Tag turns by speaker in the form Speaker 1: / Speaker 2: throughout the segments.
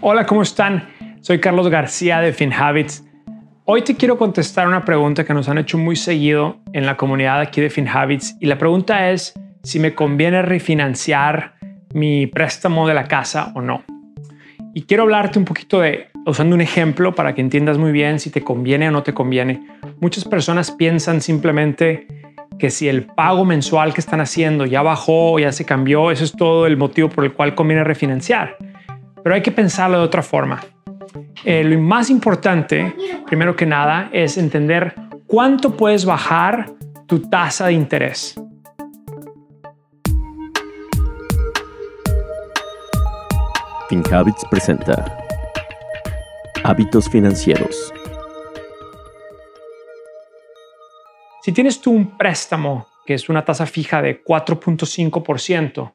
Speaker 1: Hola, ¿cómo están? Soy Carlos García de FinHabits. Hoy te quiero contestar una pregunta que nos han hecho muy seguido en la comunidad aquí de FinHabits y la pregunta es si me conviene refinanciar mi préstamo de la casa o no. Y quiero hablarte un poquito de, usando un ejemplo para que entiendas muy bien si te conviene o no te conviene. Muchas personas piensan simplemente que si el pago mensual que están haciendo ya bajó, ya se cambió, eso es todo el motivo por el cual conviene refinanciar. Pero hay que pensarlo de otra forma. Eh, lo más importante, primero que nada, es entender cuánto puedes bajar tu tasa de interés.
Speaker 2: FinHabits presenta Hábitos financieros.
Speaker 1: Si tienes tú un préstamo que es una tasa fija de 4.5%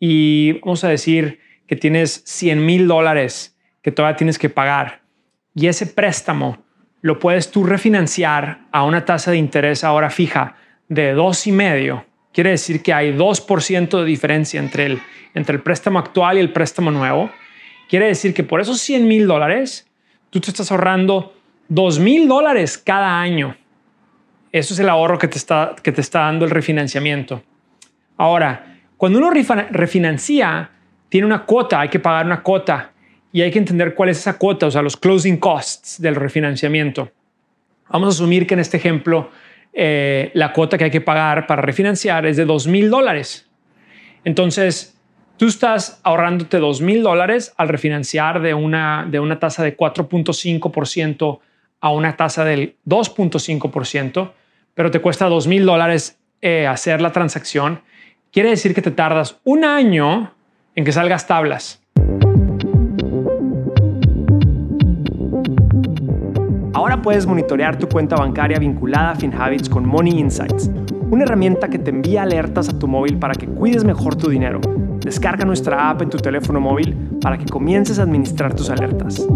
Speaker 1: y vamos a decir que tienes 100 mil dólares que todavía tienes que pagar y ese préstamo lo puedes tú refinanciar a una tasa de interés ahora fija de dos y medio. Quiere decir que hay 2% de diferencia entre el, entre el préstamo actual y el préstamo nuevo. Quiere decir que por esos 100 mil dólares, tú te estás ahorrando 2 mil dólares cada año. Eso es el ahorro que te, está, que te está dando el refinanciamiento. Ahora, cuando uno refinancia, tiene una cuota, hay que pagar una cuota y hay que entender cuál es esa cuota, o sea, los closing costs del refinanciamiento. Vamos a asumir que en este ejemplo eh, la cuota que hay que pagar para refinanciar es de dos mil dólares. Entonces, tú estás ahorrándote dos mil dólares al refinanciar de una, de una tasa de 4.5% a una tasa del 2.5%, pero te cuesta dos mil dólares eh, hacer la transacción. Quiere decir que te tardas un año en que salgas tablas. Ahora puedes monitorear tu cuenta bancaria vinculada a FinHabits con Money Insights, una herramienta que te envía alertas a tu móvil para que cuides mejor tu dinero. Descarga nuestra app en tu teléfono móvil para que comiences a administrar tus alertas.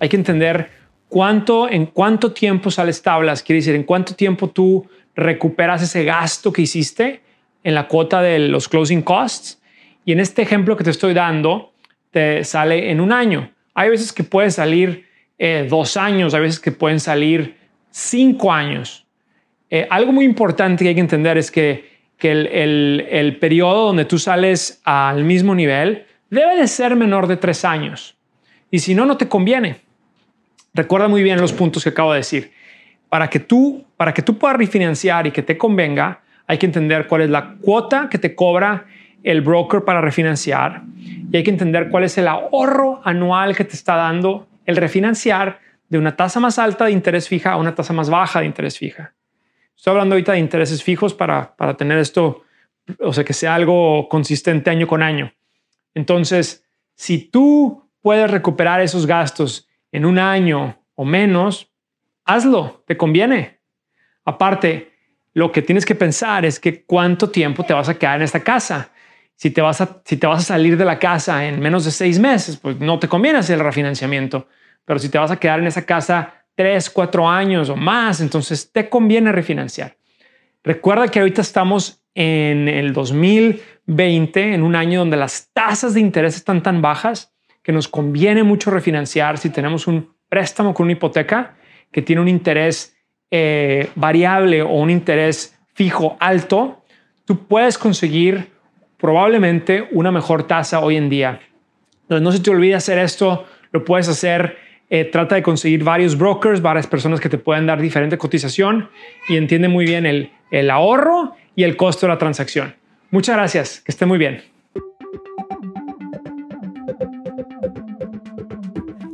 Speaker 1: Hay que entender cuánto, en cuánto tiempo sales tablas, quiere decir, en cuánto tiempo tú recuperas ese gasto que hiciste en la cuota de los closing costs. Y en este ejemplo que te estoy dando, te sale en un año. Hay veces que puede salir eh, dos años, hay veces que pueden salir cinco años. Eh, algo muy importante que hay que entender es que, que el, el, el periodo donde tú sales al mismo nivel debe de ser menor de tres años. Y si no, no te conviene. Recuerda muy bien los puntos que acabo de decir. Para que tú, para que tú puedas refinanciar y que te convenga, hay que entender cuál es la cuota que te cobra el broker para refinanciar y hay que entender cuál es el ahorro anual que te está dando el refinanciar de una tasa más alta de interés fija a una tasa más baja de interés fija. Estoy hablando ahorita de intereses fijos para, para tener esto, o sea, que sea algo consistente año con año. Entonces, si tú puedes recuperar esos gastos en un año o menos, hazlo, te conviene. Aparte, lo que tienes que pensar es que cuánto tiempo te vas a quedar en esta casa. Si te vas a, si te vas a salir de la casa en menos de seis meses, pues no te conviene hacer el refinanciamiento. Pero si te vas a quedar en esa casa tres, cuatro años o más, entonces te conviene refinanciar. Recuerda que ahorita estamos en el 2020, en un año donde las tasas de interés están tan bajas que nos conviene mucho refinanciar si tenemos un préstamo con una hipoteca que tiene un interés eh, variable o un interés fijo alto, tú puedes conseguir probablemente una mejor tasa hoy en día. No se te olvide hacer esto, lo puedes hacer. Eh, trata de conseguir varios brokers, varias personas que te puedan dar diferente cotización y entiende muy bien el, el ahorro y el costo de la transacción. Muchas gracias, que esté muy bien.